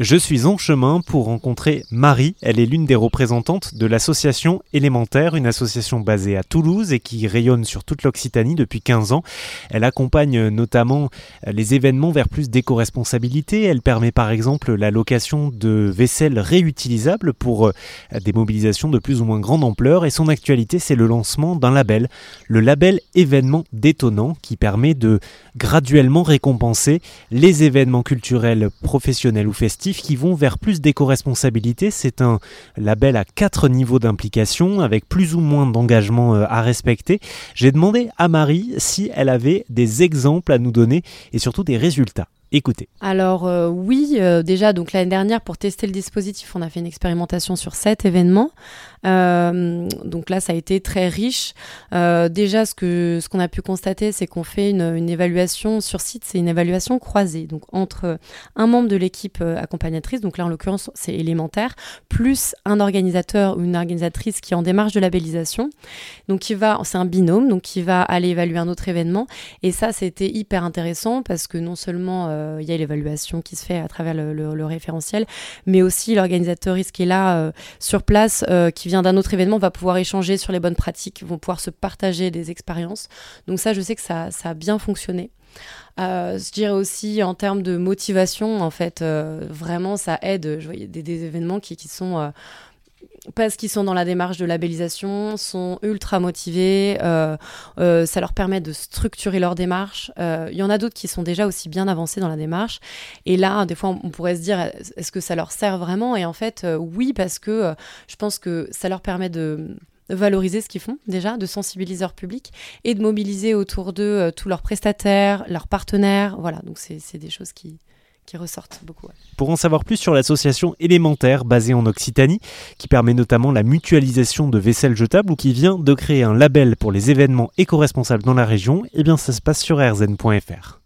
Je suis en chemin pour rencontrer Marie. Elle est l'une des représentantes de l'association Élémentaire, une association basée à Toulouse et qui rayonne sur toute l'Occitanie depuis 15 ans. Elle accompagne notamment les événements vers plus d'éco-responsabilité. Elle permet par exemple la location de vaisselle réutilisable pour euh, des mobilisations de plus ou moins grande ampleur. Et son actualité, c'est le lancement d'un label, le label événement détonnant, qui permet de graduellement récompenser les événements culturels professionnels ou festifs qui vont vers plus d'éco-responsabilité. C'est un label à quatre niveaux d'implication avec plus ou moins d'engagement euh, à respecter. J'ai demandé à Marie si elle avait des exemples à nous donner et surtout des résultats. Écoutez. Alors euh, oui, euh, déjà donc l'année dernière pour tester le dispositif, on a fait une expérimentation sur sept événements. Euh, donc là, ça a été très riche. déjà, ce que ce qu'on a pu constater, c'est qu'on fait une, une, évaluation sur site, c'est une évaluation croisée, donc entre un membre de l'équipe accompagnatrice, donc là en l'occurrence c'est élémentaire, plus un organisateur ou une organisatrice qui est en démarche de labellisation. Donc qui va, c'est un binôme, donc qui va aller évaluer un autre événement. Et ça, c'était hyper intéressant parce que non seulement il y a l'évaluation qui se fait à travers le, référentiel, mais aussi l'organisateur qui est là euh, sur place, euh, qui vient d'un autre événement, va pouvoir échanger sur les bonnes pratiques, vont pouvoir se partager des expériences. Donc ça, je sais que ça, a bien fonctionné. je dirais aussi en termes de motivation, en fait, vraiment, ça aide. Je voyais des, événements qui, qui sont parce qu'ils sont dans la démarche de labellisation, sont ultra motivés, euh, euh, ça leur permet de structurer leur démarche. Il euh, y en a d'autres qui sont déjà aussi bien avancés dans la démarche. Et là, des fois, on pourrait se dire, est-ce que ça leur sert vraiment? Et en fait, oui, parce que je pense que ça leur permet de valoriser ce qu'ils font déjà, de sensibiliser leur public et de mobiliser autour d'eux tous leurs prestataires, leurs partenaires. Voilà, donc c'est des choses qui, qui. Pour en savoir plus sur l'association élémentaire basée en Occitanie, qui permet notamment la mutualisation de vaisselle jetable ou qui vient de créer un label pour les événements éco-responsables dans la région, eh bien ça se passe sur rzn.fr.